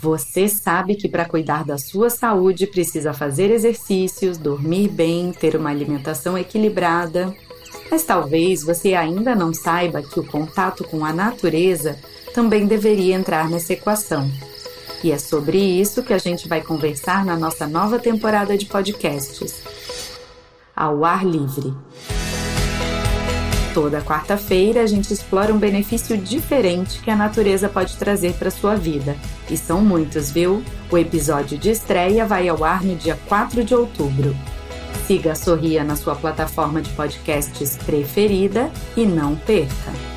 Você sabe que para cuidar da sua saúde precisa fazer exercícios, dormir bem, ter uma alimentação equilibrada. Mas talvez você ainda não saiba que o contato com a natureza também deveria entrar nessa equação. E é sobre isso que a gente vai conversar na nossa nova temporada de podcasts. Ao ar livre. Toda quarta-feira a gente explora um benefício diferente que a natureza pode trazer para sua vida. E são muitos, viu? O episódio de estreia vai ao ar no dia 4 de outubro. Siga a Sorria na sua plataforma de podcasts preferida e não perca!